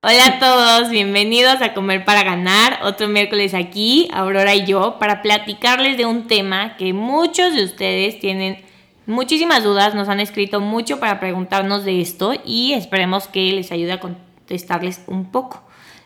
Hola a todos, bienvenidos a Comer para Ganar, otro miércoles aquí, Aurora y yo, para platicarles de un tema que muchos de ustedes tienen muchísimas dudas, nos han escrito mucho para preguntarnos de esto y esperemos que les ayude a contestarles un poco.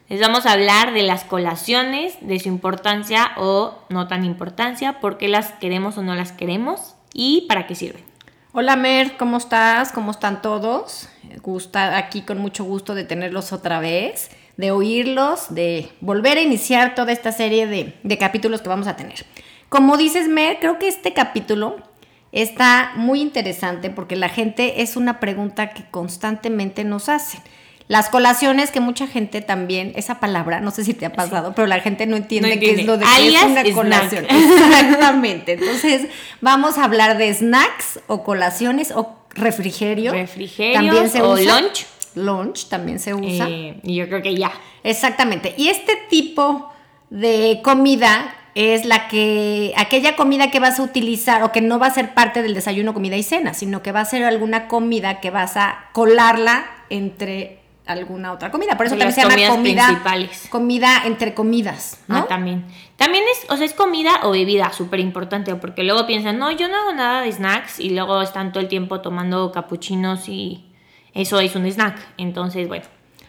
Les vamos a hablar de las colaciones, de su importancia o no tan importancia, por qué las queremos o no las queremos y para qué sirven. Hola Mer, ¿cómo estás? ¿Cómo están todos? Gusta aquí con mucho gusto de tenerlos otra vez, de oírlos, de volver a iniciar toda esta serie de, de capítulos que vamos a tener. Como dices Mer, creo que este capítulo está muy interesante porque la gente es una pregunta que constantemente nos hacen. Las colaciones que mucha gente también, esa palabra, no sé si te ha pasado, pero la gente no entiende, No qué es lo de qué es una colación. Exactamente. Entonces, vamos a hablar de snacks o colaciones o refrigerio. Refrigerios También se o usa. lunch. Lunch también se usa. Eh, y yo creo que ya. Exactamente. Y este tipo de comida es la que, aquella comida que vas a utilizar o que no va a ser parte del desayuno, comida y cena, sino que va a ser alguna comida que vas a colarla entre alguna otra comida. Por eso Las también se llama comidas comida, principales. comida entre comidas, ¿no? Ah, también. También es, o sea, es comida o bebida, súper importante, porque luego piensan, no, yo no hago nada de snacks y luego están todo el tiempo tomando capuchinos y eso es un snack. Entonces, bueno,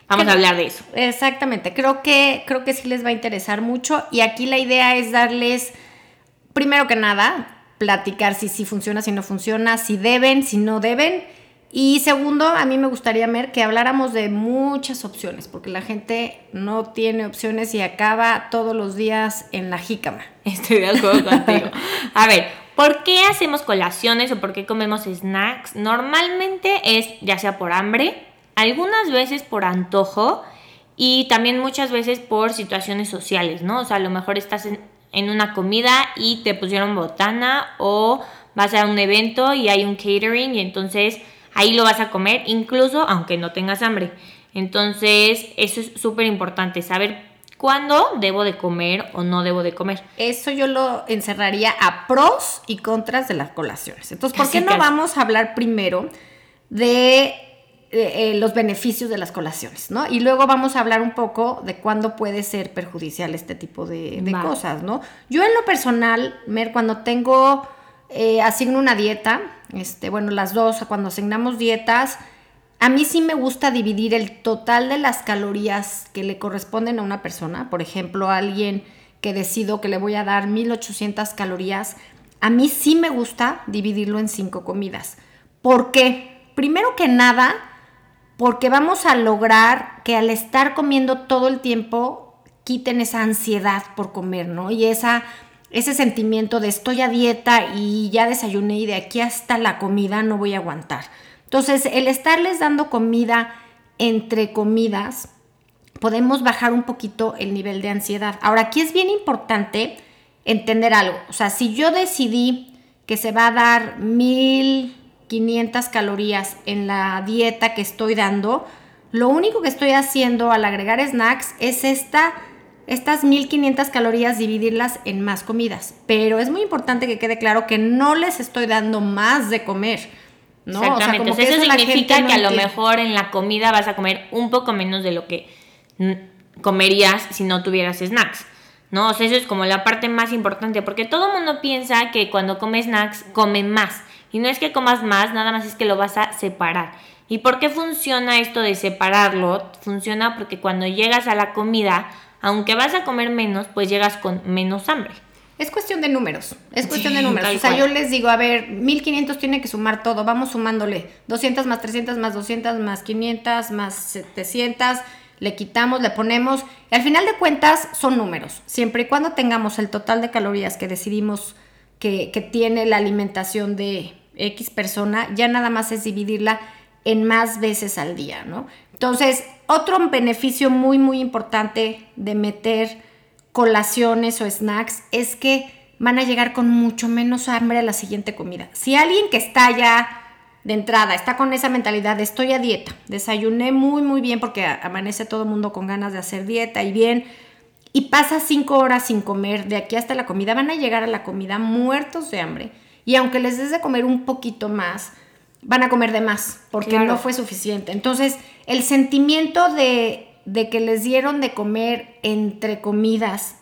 vamos a hablar de eso. Exactamente, creo que, creo que sí les va a interesar mucho y aquí la idea es darles, primero que nada, platicar si sí funciona, si no funciona, si deben, si no deben. Y segundo, a mí me gustaría ver que habláramos de muchas opciones, porque la gente no tiene opciones y acaba todos los días en la jícama. Estoy de acuerdo contigo. A ver, ¿por qué hacemos colaciones o por qué comemos snacks? Normalmente es ya sea por hambre, algunas veces por antojo y también muchas veces por situaciones sociales, ¿no? O sea, a lo mejor estás en, una comida y te pusieron botana o vas a un evento y hay un catering y entonces ahí lo vas a comer incluso aunque no tengas hambre. Entonces, eso es súper importante, saber cuándo debo de comer o no debo de comer. Eso yo lo encerraría a pros y contras de las colaciones. Entonces, ¿por qué no vamos a hablar primero de eh, eh, los beneficios de las colaciones, ¿no? Y luego vamos a hablar un poco de cuándo puede ser perjudicial este tipo de, cosas, ¿no? Yo en lo personal, Mer, cuando tengo, eh, asigno una dieta, este, bueno, las dos, cuando asignamos dietas, a mí sí me gusta dividir el total de las calorías que le corresponden a una persona. Por ejemplo, a alguien que decido que le voy a dar 1800 calorías, a mí sí me gusta dividirlo en cinco comidas. ¿Por qué? Primero que nada, porque vamos a lograr que al estar comiendo todo el tiempo quiten esa ansiedad por comer, ¿no? Y esa ese sentimiento de estoy a dieta y ya desayuné y de aquí hasta la comida no voy a aguantar. Entonces, el estarles dando comida entre comidas, podemos bajar un poquito el nivel de ansiedad. Ahora, aquí es bien importante entender algo. O sea, si yo decidí que se va a dar 1500 calorías en la dieta que estoy dando, lo único que estoy haciendo al agregar snacks es esta, estas 1500 calorías dividirlas en más comidas. Pero es muy importante que quede claro que no les estoy dando más de comer. ¿no? O sea, Exactamente. como O sea, que eso significa no que a lo mejor en la comida vas a comer un poco menos de lo que comerías si no tuvieras snacks. ¿No? O sea, eso es como la parte más importante, porque todo el mundo piensa que cuando come snacks come más. Y no es que comas más, nada más es que lo vas a separar. ¿Y por qué funciona esto de separarlo? Funciona porque cuando llegas a la comida, aunque vas a comer menos, pues llegas con menos hambre. Es cuestión de números, es cuestión Sí, de números. O sea, cual. yo les digo, a ver, 1500 tiene que sumar todo, vamos sumándole 200 más 300 más 200 más 500 más 700, le quitamos, le ponemos. Y al final de cuentas son números. Siempre y cuando tengamos el total de calorías que decidimos que, que tiene la alimentación de X persona, ya nada más es dividirla en más veces al día, ¿no? Entonces, otro beneficio muy, muy importante de meter colaciones o snacks es que van a llegar con mucho menos hambre a la siguiente comida. Si alguien que está ya de entrada está con esa mentalidad de estoy a dieta, desayuné muy, muy bien porque amanece todo el mundo con ganas de hacer dieta y bien, y pasa cinco horas sin comer de aquí hasta la comida, van a llegar a la comida muertos de hambre. Y aunque les des de comer un poquito más, van a comer de más porque no fue suficiente. Entonces, el sentimiento de, de que les dieron de comer entre comidas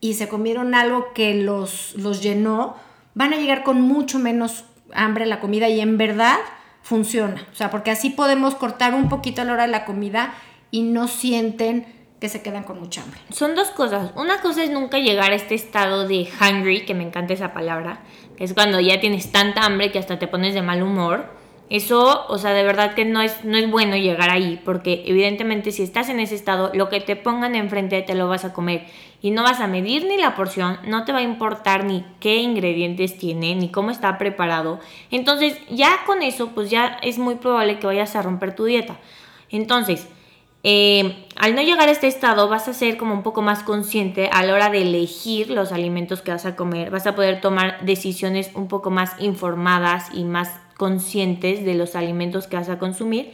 y se comieron algo que los, los llenó, van a llegar con mucho menos hambre a la comida y en verdad funciona. O sea, porque así podemos cortar un poquito a la hora de la comida y no sienten que se quedan con mucha hambre. Son dos cosas. Una cosa es nunca llegar a este estado de hungry, que me encanta esa palabra, que es cuando ya tienes tanta hambre que hasta te pones de mal humor. Eso, o sea, de verdad que no es, no es bueno llegar ahí, porque evidentemente si estás en ese estado, lo que te pongan enfrente te lo vas a comer y no vas a medir ni la porción, no te va a importar ni qué ingredientes tiene, ni cómo está preparado. Entonces, ya con eso, pues ya es muy probable que vayas a romper tu dieta. Entonces, eh, al no llegar a este estado vas a ser como un poco más consciente a la hora de elegir los alimentos que vas a comer, vas a poder tomar decisiones un poco más informadas y más conscientes de los alimentos que vas a consumir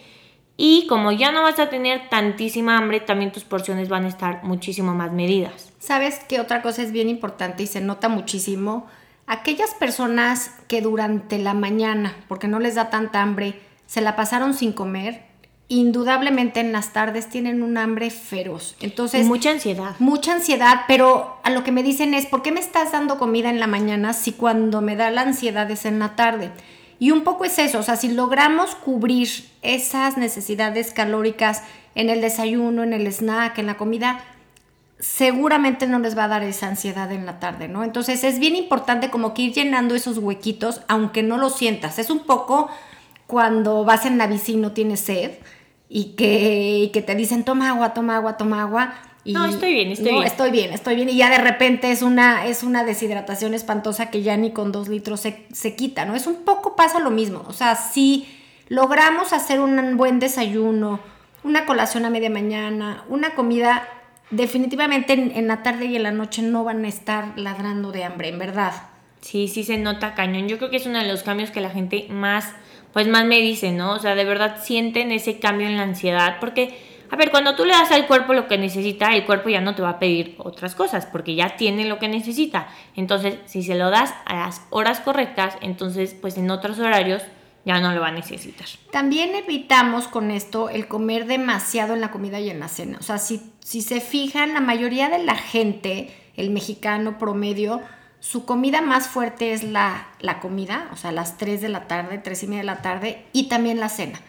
y como ya no vas a tener tantísima hambre, también tus porciones van a estar muchísimo más medidas. ¿Sabes qué otra cosa es bien importante y se nota muchísimo? Aquellas personas que durante la mañana, porque no les da tanta hambre, se la pasaron sin comer, indudablemente en las tardes tienen un hambre feroz. Entonces, mucha ansiedad. Mucha ansiedad, pero a lo que me dicen es, ¿por qué me estás dando comida en la mañana si cuando me da la ansiedad es en la tarde? Y un poco es eso, o sea, si logramos cubrir esas necesidades calóricas en el desayuno, en el snack, en la comida, seguramente no les va a dar esa ansiedad en la tarde, ¿no? Entonces es bien importante como que ir llenando esos huequitos, aunque no lo sientas. Es un poco cuando vas en la bici y no tienes sed y que, que te dicen toma agua, toma agua, toma agua. Y, no, estoy bien, estoy bien. Estoy bien, estoy bien. Y ya de repente es una, es una deshidratación espantosa que ya ni con dos litros se, se quita, ¿no? Es un poco pasa lo mismo. O sea, si logramos hacer un buen desayuno, una colación a media mañana, una comida, definitivamente en, en la tarde y en la noche no van a estar ladrando de hambre, en verdad. Sí, sí se nota cañón. Yo creo que es uno de los cambios que la gente más pues más me dicen, ¿no? O sea, de verdad sienten ese cambio en la ansiedad, porque, a ver, cuando tú le das al cuerpo lo que necesita, el cuerpo ya no te va a pedir otras cosas, porque ya tiene lo que necesita. Entonces, si se lo das a las horas correctas, entonces, pues en otros horarios ya no lo va a necesitar. También evitamos con esto el comer demasiado en la comida y en la cena. O sea, si, si se fijan, la mayoría de la gente, el mexicano promedio, su comida más fuerte es la, la comida, o sea, las 3 de la tarde, 3 y media de la tarde, y también la cena.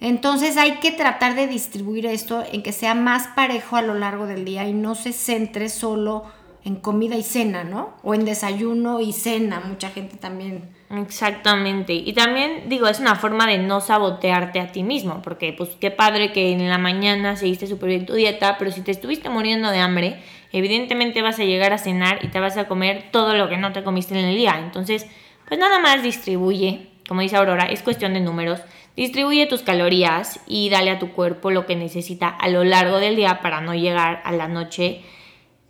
Entonces hay que tratar de distribuir esto en que sea más parejo a lo largo del día y no se centre solo en comida y cena, ¿no? O en desayuno y cena, mucha gente también. Exactamente. Y también digo, es una forma de no sabotearte a ti mismo, porque pues qué padre que en la mañana seguiste súper bien tu dieta, pero si te estuviste muriendo de hambre, evidentemente vas a llegar a cenar y te vas a comer todo lo que no te comiste en el día. Entonces, pues nada más distribuye, como dice Aurora, es cuestión de números. Distribuye tus calorías y dale a tu cuerpo lo que necesita a lo largo del día para no llegar a la noche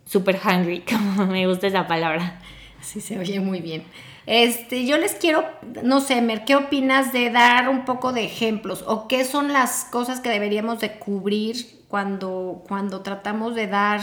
super hungry, como me gusta esa palabra. Sí, se oye muy bien. Este, yo les quiero, no sé, Mer, ¿qué opinas de dar un poco de ejemplos? ¿O qué son las cosas que deberíamos de cubrir cuando, cuando tratamos de dar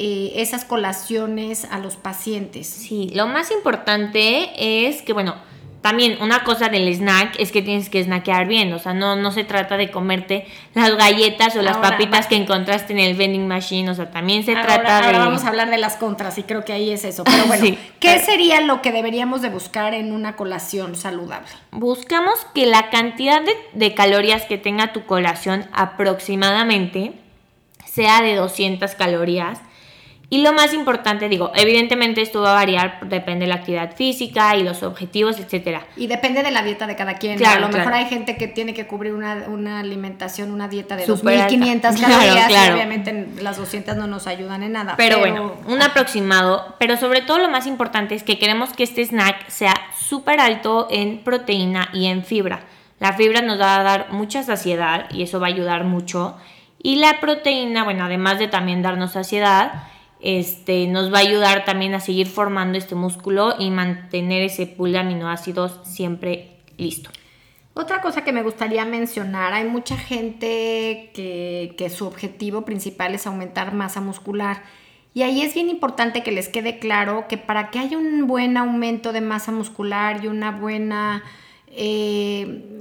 eh, esas colaciones a los pacientes. Sí, lo más importante es que, bueno, también una cosa del snack es que tienes que snackear bien, o sea, no, no se trata de comerte las galletas o las papitas que encontraste en el vending machine, o sea, también se trata de... Ahora vamos a hablar de las contras y creo que ahí es eso, pero bueno, ¿qué sería lo que deberíamos de buscar en una colación saludable? Buscamos que la cantidad de, de calorías que tenga tu colación aproximadamente sea de 200 calorías y lo más importante, digo, evidentemente esto va a variar, depende de la actividad física y los objetivos, etcétera. Y depende de la dieta de cada quien. Claro, a lo mejor hay gente que tiene que cubrir una, alimentación, una dieta de 2500 calorías y obviamente las 200 no nos ayudan en nada. Pero, bueno, un aproximado, pero sobre todo lo más importante es que queremos que este snack sea súper alto en proteína y en fibra. La fibra nos va a dar mucha saciedad y eso va a ayudar mucho. Y la proteína, bueno, además de también darnos saciedad, este, nos va a ayudar también a seguir formando este músculo y mantener ese pool de aminoácidos siempre listo. Otra cosa que me gustaría mencionar, hay mucha gente que, que, su objetivo principal es aumentar masa muscular. Y ahí es bien importante que les quede claro que para que haya un buen aumento de masa muscular y una buena eh,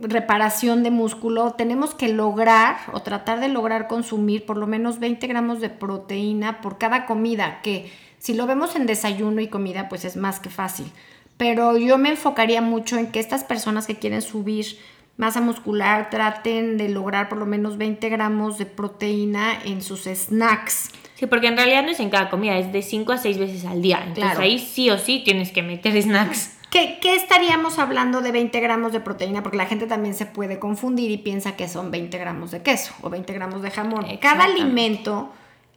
reparación de músculo, tenemos que lograr o tratar de lograr consumir por lo menos 20 gramos de proteína por cada comida, que si lo vemos en desayuno y comida, pues es más que fácil pero yo me enfocaría mucho en que estas personas que quieren subir masa muscular traten de lograr por lo menos 20 gramos de proteína en sus snacks. Sí, porque en realidad no es en cada comida, es de 5 a 6 veces al día. Entonces ahí sí o sí tienes que meter snacks. ¿Qué, ¿Qué, estaríamos hablando de 20 gramos de proteína? Porque la gente también se puede confundir y piensa que son 20 gramos de queso o 20 gramos de jamón. Cada alimento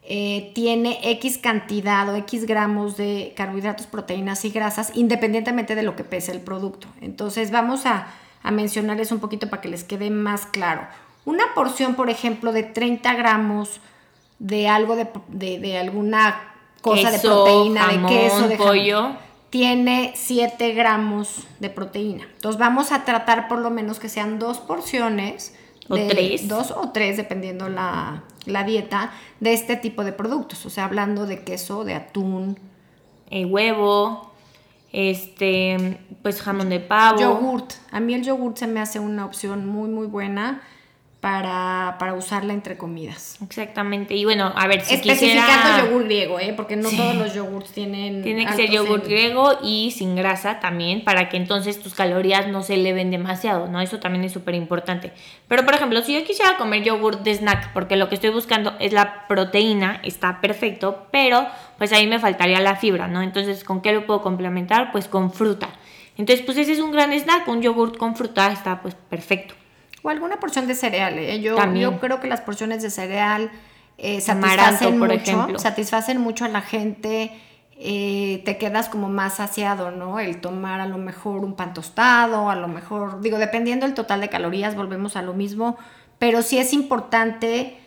eh, tiene X cantidad o X gramos de carbohidratos, proteínas y grasas, independientemente de lo que pese el producto. Entonces vamos a, mencionarles un poquito para que les quede más claro. Una porción, por ejemplo, de 30 gramos de algo de, alguna cosa de proteína, de queso, de pollo. Tiene 7 gramos de proteína. Entonces vamos a tratar por lo menos que sean dos porciones o tres. Dos o tres, dependiendo la, la, dieta, de este tipo de productos. O sea, hablando de queso, de atún. El huevo, este, pues jamón de pavo. Yogurt. A mí el yogurt se me hace una opción muy, muy buena para, para, usarla entre comidas. Exactamente. Y bueno, a ver, si Especificando yogur griego, ¿eh? Porque no todos los yogurts tienen... Tiene que ser yogur griego y sin grasa también, para que entonces tus calorías no se eleven demasiado, ¿no? Eso también es súper importante. Pero, por ejemplo, si yo quisiera comer yogur de snack, porque lo que estoy buscando es la proteína, está perfecto, pero pues ahí me faltaría la fibra, ¿no? Entonces, ¿con qué lo puedo complementar? Pues con fruta. Entonces, pues ese es un gran snack, un yogurt con fruta está pues perfecto. O alguna porción de cereal. ¿eh? Yo, yo creo que las porciones de cereal eh, satisfacen, por mucho, ejemplo. satisfacen mucho a la gente. Eh, te quedas como más saciado, ¿no? El tomar a lo mejor un pan tostado, a lo mejor, digo, dependiendo del total de calorías, volvemos a lo mismo, pero sí es importante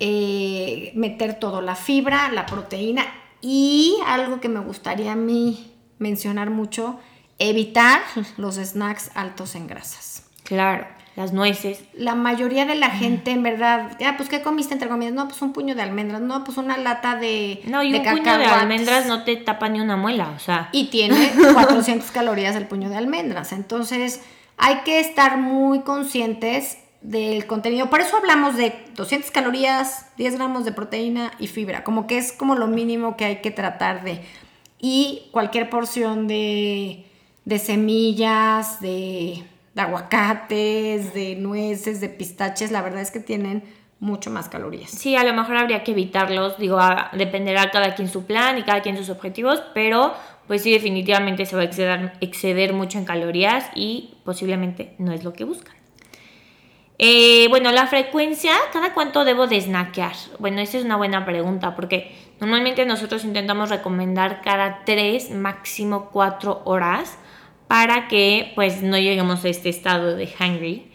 eh, meter todo, la fibra, la proteína y algo que me gustaría a mí mencionar mucho, evitar los snacks altos en grasas. Claro las nueces. La mayoría de la gente, en verdad, ah, pues ¿qué comiste entre comidas? No, pues un puño de almendras, no, pues una lata de No, y un puño de almendras no te tapa ni una muela, o sea. Y tiene 400 calorías el puño de almendras. Entonces, hay que estar muy conscientes del contenido. Por eso hablamos de 200 calorías, 10 gramos de proteína y fibra, como que es como lo mínimo que hay que tratar de. Y cualquier porción de, de semillas, de de aguacates, de nueces, de pistaches, la verdad es que tienen mucho más calorías. Sí, a lo mejor habría que evitarlos, digo, dependerá cada quien su plan y cada quien sus objetivos, pero pues sí, definitivamente se va a exceder, mucho en calorías y posiblemente no es lo que buscan. Eh, bueno, la frecuencia, ¿cada cuánto debo de snackear? Bueno, esa es una buena pregunta porque normalmente nosotros intentamos recomendar cada 3, máximo 4 horas para que pues no lleguemos a este estado de hungry.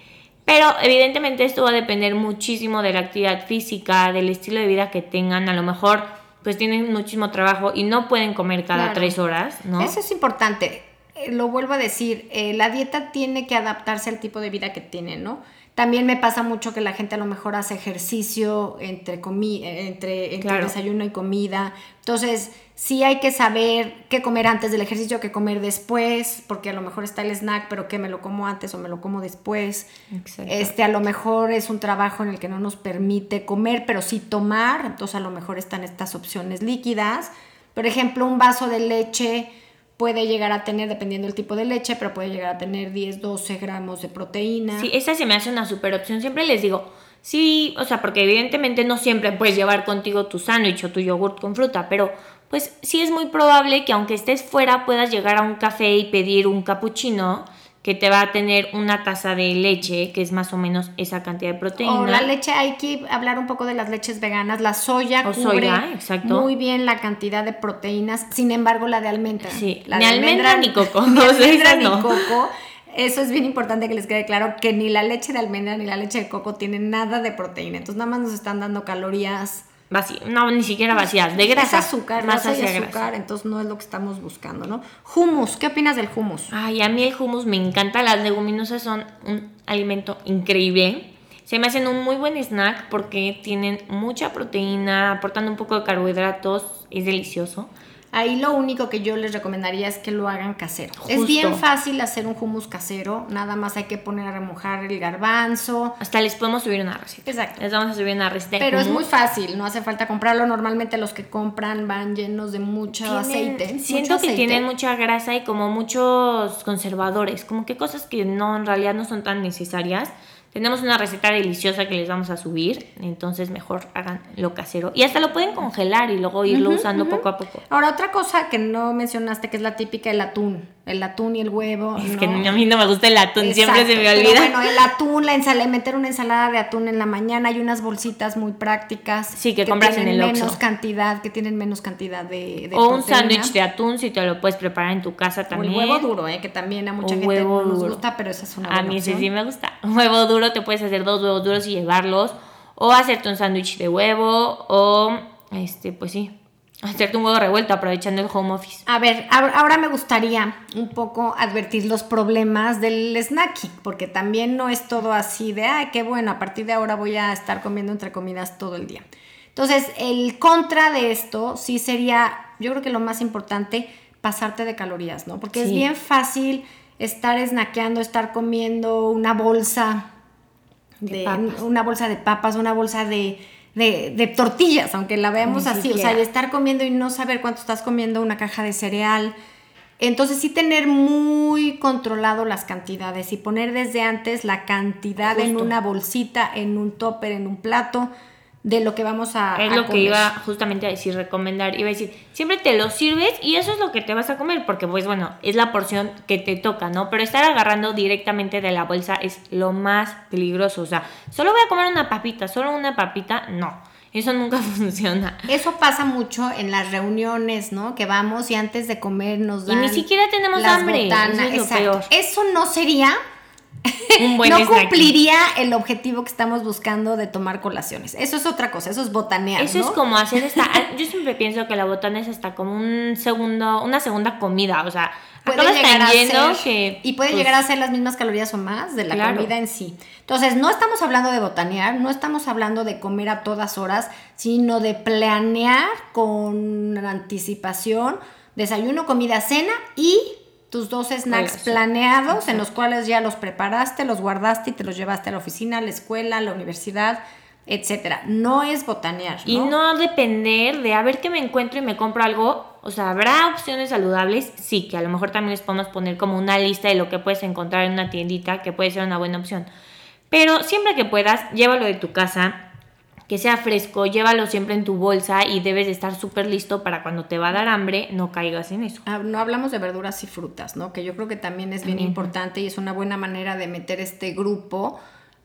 Pero evidentemente esto va a depender muchísimo de la actividad física, del estilo de vida que tengan. A lo mejor pues tienen muchísimo trabajo y no pueden comer cada tres horas, ¿no? Eso es importante. Eh, lo vuelvo a decir, eh, la dieta tiene que adaptarse al tipo de vida que tienen, ¿no? También me pasa mucho que la gente a lo mejor hace ejercicio entre, comi entre, entre desayuno y comida. Entonces, sí hay que saber qué comer antes del ejercicio, qué comer después, porque a lo mejor está el snack, pero que me lo como antes o me lo como después. Este, a lo mejor es un trabajo en el que no nos permite comer, pero sí tomar. Entonces, a lo mejor están estas opciones líquidas. Por ejemplo, un vaso de leche puede llegar a tener, dependiendo del tipo de leche, pero puede llegar a tener 10, 12 gramos de proteína. Sí, esa se me hace una super opción. Siempre les digo, sí, o sea, porque evidentemente no siempre puedes llevar contigo tu sándwich o tu yogurt con fruta, pero pues sí es muy probable que aunque estés fuera puedas llegar a un café y pedir un cappuccino que te va a tener una taza de leche, que es más o menos esa cantidad de proteína. O la leche, hay que hablar un poco de las leches veganas. La soya cubre muy bien la cantidad de proteínas, sin embargo la de almendra. Sí, la ni almendra, ni coco. Ni almendra ni coco Eso es bien importante que les quede claro que ni la leche de almendra ni la leche de coco tienen nada de proteína. Entonces nada más nos están dando calorías. No, ni siquiera vacías, de grasa. Es azúcar, más grasa y hacia azúcar, grasa. entonces no es lo que estamos buscando, ¿no? Hummus, ¿qué opinas del hummus? Ay, a mí el hummus me encanta. Las leguminosas son un alimento increíble. Se me hacen un muy buen snack porque tienen mucha proteína, aportan un poco de carbohidratos. Es delicioso. Ahí lo único que yo les recomendaría es que lo hagan casero. Es bien fácil hacer un hummus casero, nada más hay que poner a remojar el garbanzo. Hasta les podemos subir una receta. Exacto. Les vamos a subir una receta. Pero es muy fácil, no hace falta comprarlo. Normalmente los que compran van llenos de mucho Tienen- aceite. Siento mucho que tienen mucha grasa y como muchos conservadores, como que cosas que no en realidad no son tan necesarias. Tenemos una receta deliciosa que les vamos a subir, entonces mejor hagan lo casero. Y hasta lo pueden congelar y luego irlo usando poco a poco. Ahora, otra cosa que no mencionaste, que es la típica, el atún. El atún y el huevo. Es ¿no? que a mí no me gusta el atún, siempre se Exacto, me pero olvida. bueno, el atún, la ensalada, meter una ensalada de atún en la mañana hay unas bolsitas muy prácticas. Sí, que compras en el menos Oxxo. cantidad, que tienen menos cantidad de, de o un proteína. sándwich de atún si te lo puedes preparar en tu casa O también. el huevo duro, eh, que también a mucha O gente huevo no nos duro. gusta, pero esa es una A buena mí sí, opción. sí me gusta. Huevo duro, te puedes hacer dos huevos duros y llevarlos. O hacerte un sándwich de huevo. O, este, pues sí, hacerte un huevo revuelto aprovechando el home office. A ver, ahora me gustaría un poco advertir los problemas del snacking, porque también no es todo así de, ay, qué bueno, a partir de ahora voy a estar comiendo entre comidas todo el día. Entonces, el contra de esto sí sería, yo creo que lo más importante, pasarte de calorías, ¿no? Porque es bien fácil estar snackeando, estar comiendo una bolsa De una bolsa de papas, una bolsa de, de- de tortillas, aunque la veamos Ni así, o sea, y estar comiendo y no saber cuánto estás comiendo una caja de cereal. Entonces sí tener muy controlado las cantidades y poner desde antes la cantidad en una bolsita, en un topper, en un plato de lo que vamos a Es a lo que iba justamente a decir, recomendar. Iba a decir, siempre te lo sirves y eso es lo que te vas a comer, porque pues bueno, es la porción que te toca, ¿no? Pero estar agarrando directamente de la bolsa es lo más peligroso. O sea, solo voy a comer una papita, solo una papita, no. Eso nunca funciona. Eso pasa mucho en las reuniones, ¿no? Que vamos y antes de comer nos Y dan ni siquiera tenemos las hambre, botanas. eso es lo Exacto. peor. Eso no sería Un buen no cumpliría el objetivo que estamos buscando de tomar colaciones. Eso es otra cosa, eso es botanear, Eso ¿no? es como hacer esta. Yo siempre pienso que la botana es hasta como un segundo, una segunda comida. O sea, puede llegar a ser- que. y puede pues, llegar a ser las mismas calorías o más de la Claro. comida en sí. Entonces, no estamos hablando de botanear, no estamos hablando de comer a todas horas, sino de planear con anticipación desayuno, comida, cena y tus dos snacks planeados en los cuales ya los preparaste, los guardaste y te los llevaste a la oficina, a la escuela, a la universidad, etcétera. No es botanear, Y no depender de a ver qué me encuentro y me compro algo. O sea, ¿habrá opciones saludables? Sí, que a lo mejor también les podemos poner como una lista de lo que puedes encontrar en una tiendita, que puede ser una buena opción. Pero siempre que puedas, llévalo de tu casa, que sea fresco, llévalo siempre en tu bolsa y debes de estar súper listo para cuando te va a dar hambre, no caigas en eso. Ah, No hablamos de verduras y frutas, ¿no? Que yo creo que también es bien También. importante y es una buena manera de meter este grupo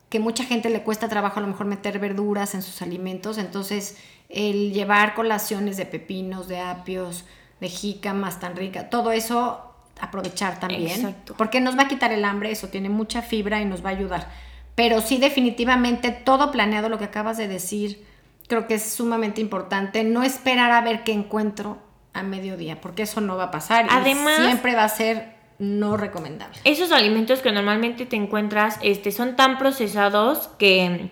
que mucha gente le cuesta trabajo a lo mejor meter verduras en sus alimentos, entonces el llevar colaciones de pepinos, de apios, de jícamas tan rica, todo eso aprovechar también, Exacto. porque nos va a quitar el hambre, eso tiene mucha fibra y nos va a ayudar. Pero sí definitivamente todo planeado lo que acabas de decir, creo que es sumamente importante no esperar a ver qué encuentro a mediodía, porque eso no va a pasar y Además- siempre va a ser no recomendable. Esos alimentos que normalmente te encuentras este, son tan procesados que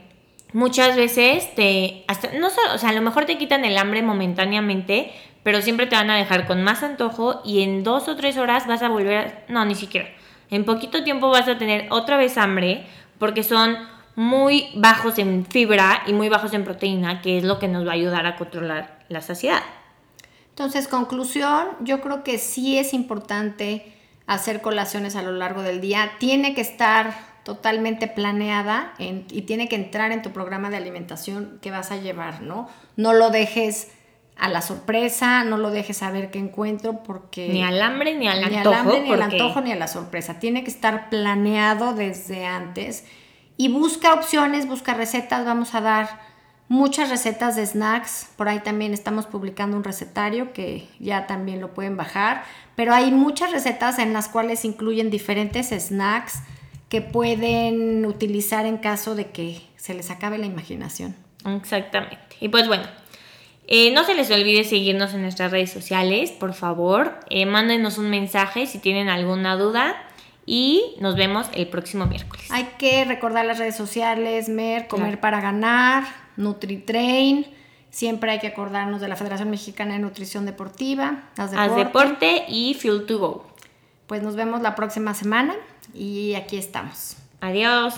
muchas veces te. Hasta, no solo, o sea, a lo mejor te quitan el hambre momentáneamente, pero siempre te van a dejar con más antojo y en dos o tres horas vas a volver. a- no, ni siquiera. En poquito tiempo vas a tener otra vez hambre porque son muy bajos en fibra y muy bajos en proteína, que es lo que nos va a ayudar a controlar la saciedad. Entonces, conclusión, yo creo que sí es importante hacer colaciones a lo largo del día. Tiene que estar totalmente planeada y tiene que entrar en tu programa de alimentación que vas a llevar, ¿no? No lo dejes a la sorpresa, no lo dejes a ver qué encuentro porque... Ni al hambre ni al ni antojo. al hambre, ni al antojo, ni a la sorpresa. Tiene que estar planeado desde antes. Y busca opciones, busca recetas. Vamos a dar muchas recetas de snacks. Por ahí también estamos publicando un recetario que ya también lo pueden bajar. Pero hay muchas recetas en las cuales incluyen diferentes snacks que pueden utilizar en caso de que se les acabe la imaginación. Exactamente. Y pues bueno, eh, no se les olvide seguirnos en nuestras redes sociales, por favor. Eh, mándenos un mensaje si tienen alguna duda. Y nos vemos el próximo miércoles. Hay que recordar las redes sociales, Mer, Comer para Ganar, NutriTrain. Siempre hay que acordarnos de la Federación Mexicana de Nutrición Deportiva, Haz Deporte, Deporte y Fuel to Go. Pues nos vemos la próxima semana y aquí estamos. Adiós.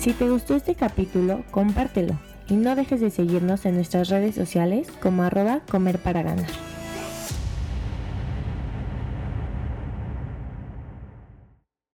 Si te gustó este capítulo, compártelo y no dejes de seguirnos en nuestras redes sociales como arroba comer para ganar.